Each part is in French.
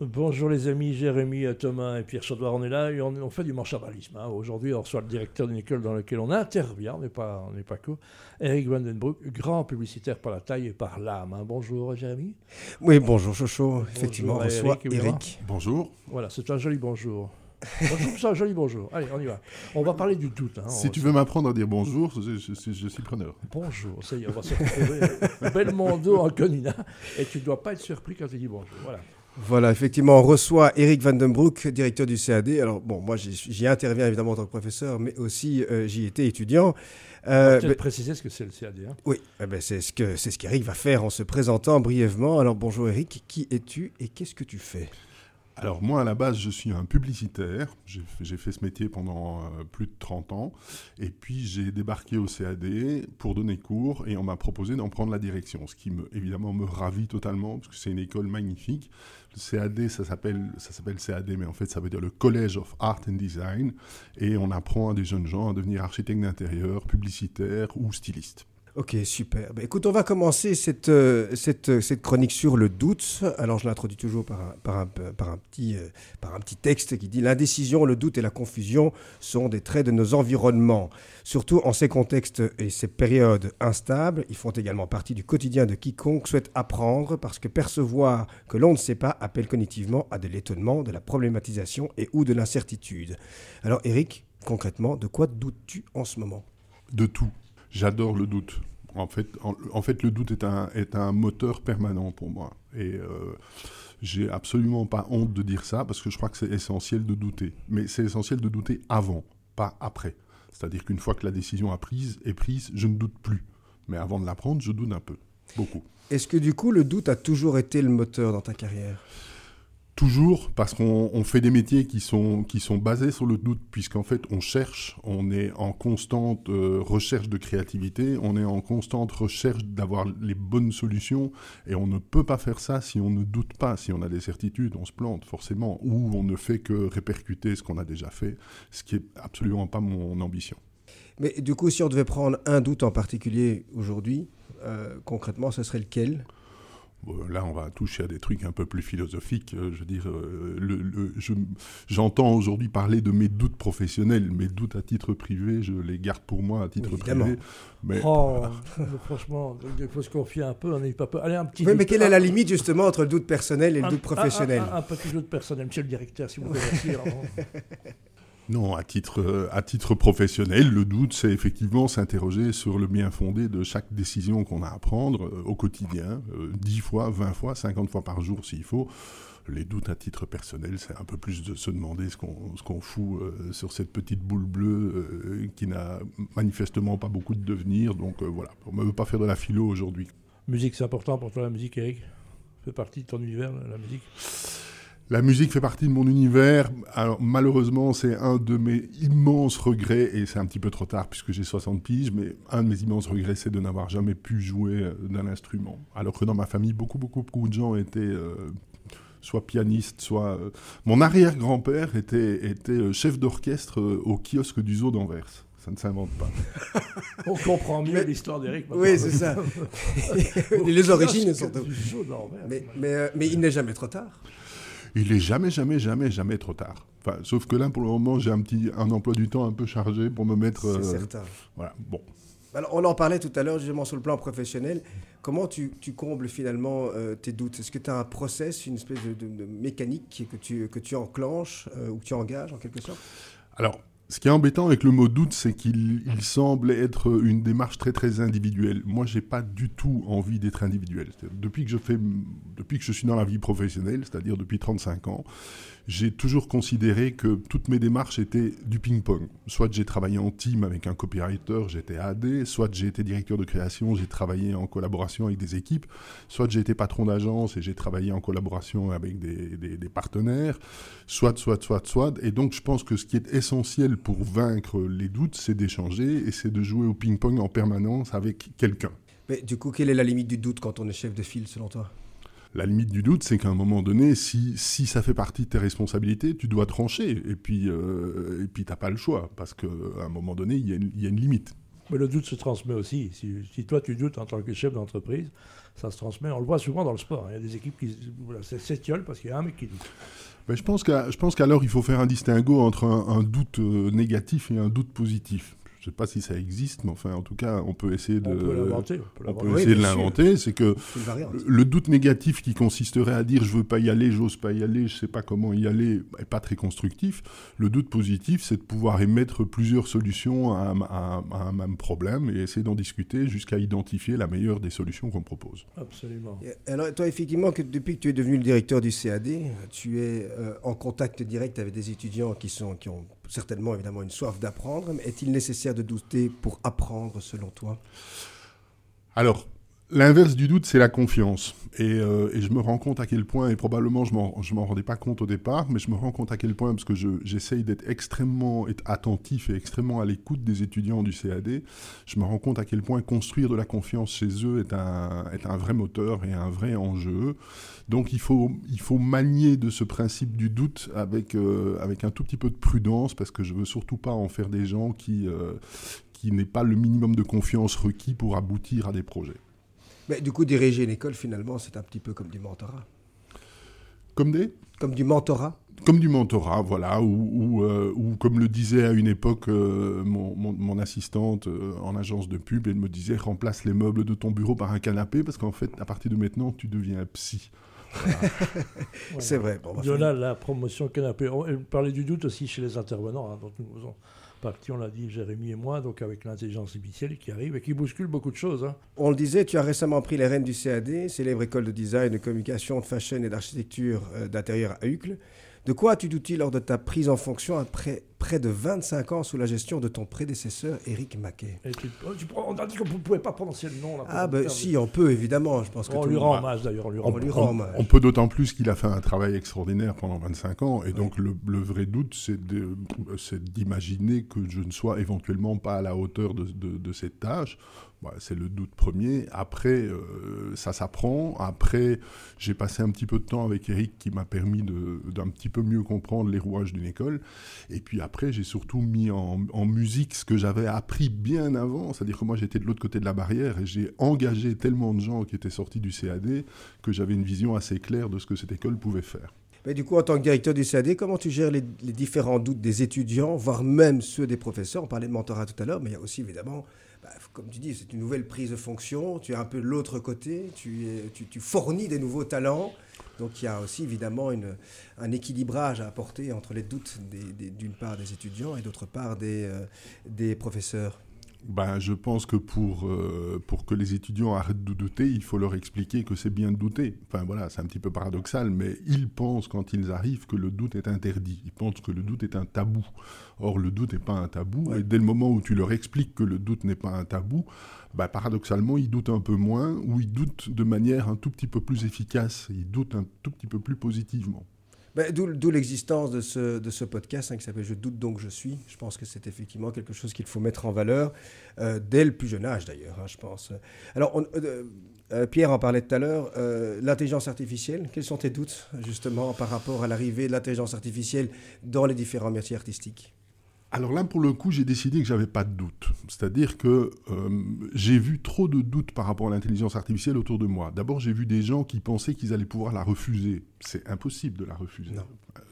Bonjour les amis, Jérémy, Thomas et Pierre Chaudoir, on est là et on, fait du marchabalisme. Hein. Aujourd'hui, on reçoit le directeur d'une école dans laquelle on intervient, on n'est pas, on pas court, Eric Vandenbroek, grand publicitaire par la taille et par l'âme. Hein. Bonjour Jérémy. Oui, bonjour Chocho, effectivement, on reçoit Eric. Bonjour. Voilà, c'est un joli bonjour. Bonjour, c'est un joli bonjour. Allez, on y va. On va parler du doute. Hein. Si tu veux m'apprendre à dire bonjour, je, suis preneur. Bonjour, ça y est, on va se retrouver. Belmondo en Conina. Et tu ne dois pas être surpris quand tu dis bonjour. Voilà. Voilà, effectivement, on reçoit Eric Van Den Broek, directeur du CAD. Alors, bon, moi, j'y interviens évidemment en tant que professeur, mais aussi euh, j'y étais étudiant. Euh, peut-être préciser ce que c'est le CAD. Hein. Oui, eh ben, c'est ce qu'Eric ce qu'Eric va faire en se présentant brièvement. Alors, bonjour Eric, qui es-tu et qu'est-ce que tu fais? Alors moi, à la base, je suis un publicitaire. J'ai fait ce métier pendant euh, plus de 30 ans. Et puis j'ai débarqué au CAD pour donner cours et on m'a proposé d'en prendre la direction. Ce qui, me, évidemment, me ravit totalement parce que c'est une école magnifique. Le CAD, ça s'appelle CAD, mais en fait, ça veut dire le College of Art and Design. Et on apprend à des jeunes gens à devenir architecte d'intérieur, publicitaire ou styliste. Ok, super. Ben, écoute, on va commencer cette, euh, cette, cette, chronique sur le doute. Alors, je l'introduis toujours par un, par, un, par, un petit, euh, par un petit texte qui dit L'indécision, le doute et la confusion sont des traits de nos environnements. Surtout en ces contextes et ces périodes instables, ils font également partie du quotidien de quiconque souhaite apprendre parce que percevoir que l'on ne sait pas appelle cognitivement à de l'étonnement, de la problématisation et ou de l'incertitude. Alors, Eric, concrètement, de quoi doutes-tu en ce moment? De tout. J'adore le doute. En fait, en, fait, le doute est un, est un moteur permanent pour moi. Et euh, j'ai absolument pas honte de dire ça parce que je crois que c'est essentiel de douter. Mais c'est essentiel de douter avant, pas après. C'est-à-dire qu'une fois que la décision a prise, est prise, je ne doute plus. Mais avant de la prendre, je doute un peu. Beaucoup. Est-ce que du coup, le doute a toujours été le moteur dans ta carrière? Toujours parce qu'on fait des métiers qui sont, qui sont basés sur le doute, puisqu'en fait on cherche, on est en constante euh, recherche de créativité, on est en constante recherche d'avoir les bonnes solutions, et on ne peut pas faire ça si on ne doute pas, si on a des certitudes, on se plante forcément, ou on ne fait que répercuter ce qu'on a déjà fait, ce qui est absolument pas mon ambition. Mais du coup, si on devait prendre un doute en particulier aujourd'hui, euh, concrètement, ce serait lequel? Là, on va toucher à des trucs un peu plus philosophiques. Euh, je veux dire, euh, j'entends aujourd'hui parler de mes doutes professionnels. Mes doutes à titre privé, je les garde pour moi à titre privé. Mais, oh, franchement, il faut se confier un peu. On n'est pas. Allez, un petit. Oui, mais quelle est la limite justement entre le doute personnel et le doute professionnel un, petit doute personnel, Monsieur le directeur, si vous pouvez dire. Non, à titre, à titre professionnel, le doute, c'est effectivement s'interroger sur le bien fondé de chaque décision qu'on a à prendre euh, au quotidien, euh, dix 10 fois, 20 fois, 50 fois par jour s'il faut. Les doutes à titre personnel, c'est un peu plus de se demander ce qu'on fout euh, sur cette petite boule bleue qui n'a manifestement pas beaucoup de devenir. Donc voilà, on ne veut pas faire de la philo aujourd'hui. Musique, c'est important pour toi la musique, Eric? Fait partie de ton univers, la musique? La musique fait partie de mon univers. Alors malheureusement, c'est un de mes immenses regrets, et c'est un petit peu trop tard puisque j'ai 60 piges, mais un de mes immenses regrets, c'est de n'avoir jamais pu jouer euh, d'un instrument. Alors que dans ma famille, beaucoup, beaucoup, beaucoup de gens étaient euh, soit pianistes, soit... Euh, mon arrière-grand-père était, était chef d'orchestre au kiosque du zoo d'Anvers. Ça ne s'invente pas. On comprend mieux l'histoire d'Eric. Oui, c'est ça. les origines sont... Mais, mais, mais il n'est jamais trop tard il est jamais, jamais, jamais, jamais trop tard. Enfin, sauf que là, pour le moment, j'ai un petit un emploi du temps un peu chargé pour me mettre. C'est euh, certain. Voilà, bon. Alors, on en parlait tout à l'heure, justement, sur le plan professionnel. Comment tu, tu combles finalement euh, tes doutes? Est-ce que tu as un process, une espèce de, mécanique que tu, que tu enclenches euh, ou que tu engages en quelque sorte? Alors, ce qui est embêtant avec le mot doute, c'est qu'il semble être une démarche très très individuelle. Moi, j'ai pas du tout envie d'être individuel. Depuis que je fais, depuis que je suis dans la vie professionnelle, c'est-à-dire depuis 35 ans, j'ai toujours considéré que toutes mes démarches étaient du ping-pong. Soit j'ai travaillé en team avec un copywriter, j'étais AD, soit j'ai été directeur de création, j'ai travaillé en collaboration avec des équipes, soit j'ai été patron d'agence et j'ai travaillé en collaboration avec des, partenaires, soit, soit, soit, soit. Et donc je pense que ce qui est essentiel pour vaincre les doutes, c'est d'échanger et c'est de jouer au ping-pong en permanence avec quelqu'un. Mais du coup, quelle est la limite du doute quand on est chef de file selon toi? La limite du doute, c'est qu'à un moment donné, si, si ça fait partie de tes responsabilités, tu dois trancher. Et puis, euh, et puis t'as pas le choix, parce qu'à un moment donné, il y, a une limite. Mais le doute se transmet aussi. Si, toi tu doutes en tant que chef d'entreprise, ça se transmet. On le voit souvent dans le sport. Hein. Il y a des équipes qui s'étiolent parce qu'il y a un mec qui doute. Mais je pense qu'alors il faut faire un distinguo entre un, doute euh, négatif et un doute positif sais pas si ça existe, mais enfin, en tout cas, on peut essayer de. On peut l'inventer. On peut, essayer de l'inventer. C'est que le doute négatif qui consisterait à dire je veux pas y aller, j'ose pas y aller, je sais pas comment y aller, n'est pas très constructif. Le doute positif, c'est de pouvoir émettre plusieurs solutions à, un même problème et essayer d'en discuter jusqu'à identifier la meilleure des solutions qu'on propose. Absolument. alors, toi, effectivement, que depuis que tu es devenu le directeur du CAD, tu es euh, en contact direct avec des étudiants qui, sont, qui ont certainement évidemment une soif d'apprendre, mais est-il nécessaire de douter pour apprendre selon toi? Alors, L'inverse du doute, c'est la confiance. Euh, et, je me rends compte à quel point, et probablement je ne m'en rendais pas compte au départ, mais je me rends compte à quel point, parce que j'essaye d'être extrêmement attentif et extrêmement à l'écoute des étudiants du CAD, je me rends compte à quel point construire de la confiance chez eux est un, est un vrai moteur et un vrai enjeu. Donc il faut, il faut manier de ce principe du doute avec, euh, avec un tout petit peu de prudence, parce que je veux surtout pas en faire des gens qui, euh, qui n'aient pas le minimum de confiance requis pour aboutir à des projets. Mais du coup, diriger une école, finalement, c'est un petit peu comme du mentorat. Comme des? Comme du mentorat comme du mentorat, voilà, ou, euh, comme le disait à une époque euh, mon, assistante euh, en agence de pub, elle me disait remplace les meubles de ton bureau par un canapé, parce qu'en fait, à partir de maintenant, tu deviens psy. C'est vrai. Bon, de là, la promotion canapé. On parlait du doute aussi chez les intervenants, hein, donc nous parti, on l'a dit, Jérémy et moi, donc avec l'intelligence artificielle qui arrive et qui bouscule beaucoup de choses. Hein. On le disait, tu as récemment pris les rênes du CAD, célèbre école de design, de communication, de fashion et d'architecture euh, d'intérieur à Uccle. De quoi as-tu douté lors de ta prise en fonction après près de 25 ans sous la gestion de ton prédécesseur, Éric Maquet oh, On a dit qu'on ne pouvait pas prononcer le nom. ah, ben si, on peut, évidemment. Je pense que on, lui rend hommage, d'ailleurs. On, lui rend, hommage. On peut d'autant plus qu'il a fait un travail extraordinaire pendant 25 ans. Et donc, le, vrai doute, c'est d'imaginer que je ne sois éventuellement pas à la hauteur de, de cette tâche. Bah, c'est le doute premier. Après, euh, ça s'apprend. Après, j'ai passé un petit peu de temps avec Eric qui m'a permis d'un petit peu mieux comprendre les rouages d'une école. Et puis après, j'ai surtout mis en, musique ce que j'avais appris bien avant. C'est-à-dire que moi, j'étais de l'autre côté de la barrière et j'ai engagé tellement de gens qui étaient sortis du CAD que j'avais une vision assez claire de ce que cette école pouvait faire. Du coup, en tant que directeur du CAD, comment tu gères les, différents doutes des étudiants, voire même ceux des professeurs? On parlait de mentorat tout à l'heure, mais il y a aussi évidemment bah, comme tu dis, c'est une nouvelle prise de fonction, tu es un peu de l'autre côté, tu, fournis des nouveaux talents. Donc il y a aussi évidemment un équilibrage à apporter entre les doutes d'une part des étudiants et d'autre part des, euh, des professeurs ben, je pense que pour, euh, pour que les étudiants arrêtent de douter, il faut leur expliquer que c'est bien de douter. Enfin voilà, c'est un petit peu paradoxal, mais ils pensent quand ils arrivent que le doute est interdit. Ils pensent que le doute est un tabou. Or, le doute n'est pas un tabou. Et dès le moment où tu leur expliques que le doute n'est pas un tabou, ben, paradoxalement, ils doutent un peu moins ou ils doutent de manière un tout petit peu plus efficace. Ils doutent un tout petit peu plus positivement. Ben, d'où l'existence de ce, de ce podcast hein, qui s'appelle Je doute donc je suis. Je pense que c'est effectivement quelque chose qu'il faut mettre en valeur euh, dès le plus jeune âge d'ailleurs, hein, je pense. Alors, euh, euh, Pierre en parlait tout à l'heure, l'intelligence artificielle, quels sont tes doutes justement par rapport à l'arrivée de l'intelligence artificielle dans les différents métiers artistiques? Alors là, pour le coup, j'ai décidé que j'avais pas de doute. C'est-à-dire que j'ai vu trop de doutes par rapport à l'intelligence artificielle autour de moi. D'abord, j'ai vu des gens qui pensaient qu'ils allaient pouvoir la refuser c'est impossible de la refuser.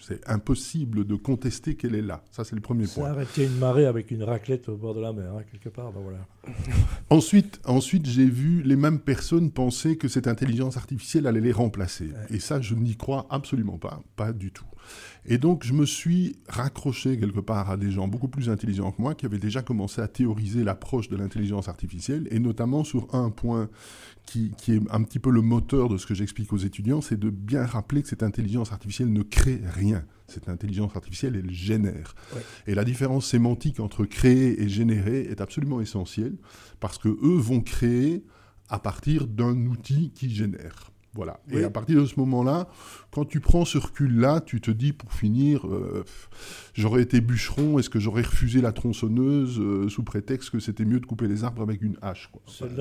C'est impossible de contester qu'elle est là. Ça, c'est le premier point. arrêter une marée avec une raclette au bord de la mer, hein, quelque part. Ben voilà. ensuite, ensuite j'ai vu les mêmes personnes penser que cette intelligence artificielle allait les remplacer. Et ça, je n'y crois absolument pas. Pas du tout. Et donc, je me suis raccroché quelque part à des gens beaucoup plus intelligents que moi qui avaient déjà commencé à théoriser l'approche de l'intelligence artificielle, et notamment sur un point qui, est un petit peu le moteur de ce que j'explique aux étudiants, c'est de bien rappeler que cette intelligence artificielle ne crée rien. Cette intelligence artificielle, elle génère. Et la différence sémantique entre créer et générer est absolument essentielle, parce que eux vont créer à partir d'un outil qui génère. Voilà. Oui. Et à partir de ce moment-là, quand tu prends ce recul-là, tu te dis, pour finir, euh, j'aurais été bûcheron, est-ce que j'aurais refusé la tronçonneuse euh, sous prétexte que c'était mieux de couper les arbres avec une hache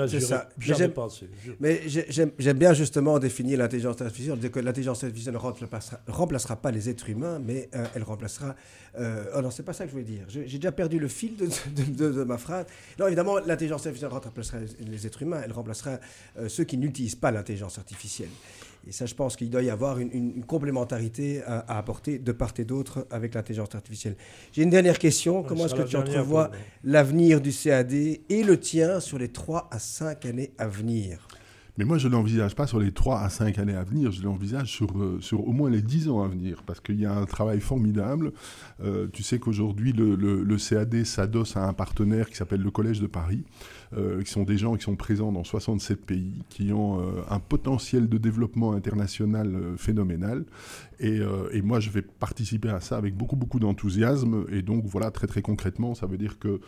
C'est ça. j'aime- pensé. Mais j'ai- j'aime bien justement définir l'intelligence artificielle. Dit que l'intelligence artificielle ne remplacera, remplacera pas les êtres humains, mais euh, elle remplacera. Euh, oh non, c'est pas ça que je voulais dire. J'ai déjà perdu le fil de, de- de- de ma phrase. Non, évidemment, l'intelligence artificielle remplacera les, les êtres humains. Elle remplacera euh, ceux qui n'utilisent pas l'intelligence artificielle. Et ça, je pense qu'il doit y avoir une, une- une complémentarité à, à apporter de part et d'autre avec l'intelligence artificielle. J'ai une dernière question. Comment est-ce que tu entrevois l'avenir du CAD et le tien sur les 3 à 5 années à venir? Mais moi, je ne l'envisage pas sur les 3 à 5 années à venir, je l'envisage sur, euh, sur au moins les 10 ans à venir, parce qu'il y a un travail formidable. Euh, tu sais qu'aujourd'hui, le, le- le CAD s'adosse à un partenaire qui s'appelle le Collège de Paris, euh, qui sont des gens qui sont présents dans 67 pays, qui ont euh, un potentiel de développement international euh, phénoménal. Et, euh, et moi, je vais participer à ça avec beaucoup, beaucoup d'enthousiasme. Et donc, voilà, très, très concrètement, ça veut dire que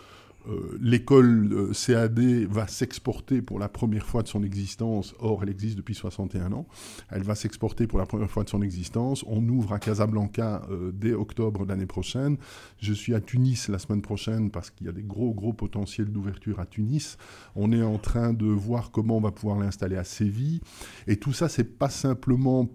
euh, l'école euh, CAD va s'exporter pour la première fois de son existence. Or, elle existe depuis 61 ans. Elle va s'exporter pour la première fois de son existence. On ouvre à Casablanca euh, dès octobre de l'année prochaine. Je suis à Tunis la semaine prochaine parce qu'il y a des gros, gros potentiels d'ouverture à Tunis. On est en train de voir comment on va pouvoir l'installer à Séville. Et tout ça, c'est pas simplement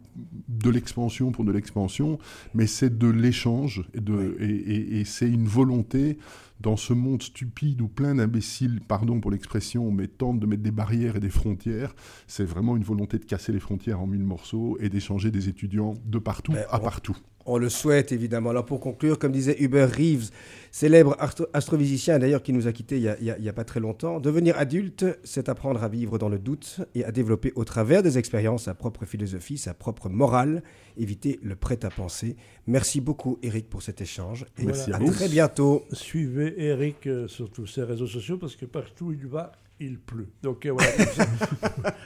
de l'expansion pour de l'expansion, mais c'est de l'échange et, de- et, et- et c'est une volonté dans ce monde stupide où plein d'imbéciles, pardon pour l'expression, mais tentent de mettre des barrières et des frontières, c'est vraiment une volonté de casser les frontières en mille morceaux et d'échanger des étudiants de partout Ben, à on- partout. On le souhaite évidemment. Alors pour conclure, comme disait Hubert Reeves, célèbre astro- astrophysicien d'ailleurs qui nous a quittés il y a, pas très longtemps, devenir adulte, c'est apprendre à vivre dans le doute et à développer au travers des expériences sa propre philosophie, sa propre morale, éviter le prêt-à-penser. Merci beaucoup Eric pour cet échange et Merci à à très bientôt. Suivez Eric euh, sur tous ses réseaux sociaux parce que partout il va, il pleut. Donc euh, voilà, comme ça,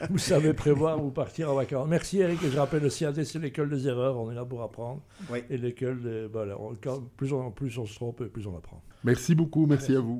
vous savez prévoir ou partir en vacances. Merci Eric. Et je rappelle le CAD, c'est l'école des erreurs. On est là pour apprendre. Oui. Et l'école, on- quand- plus on, plus on se trompe, plus on apprend. Merci beaucoup, merci à vous.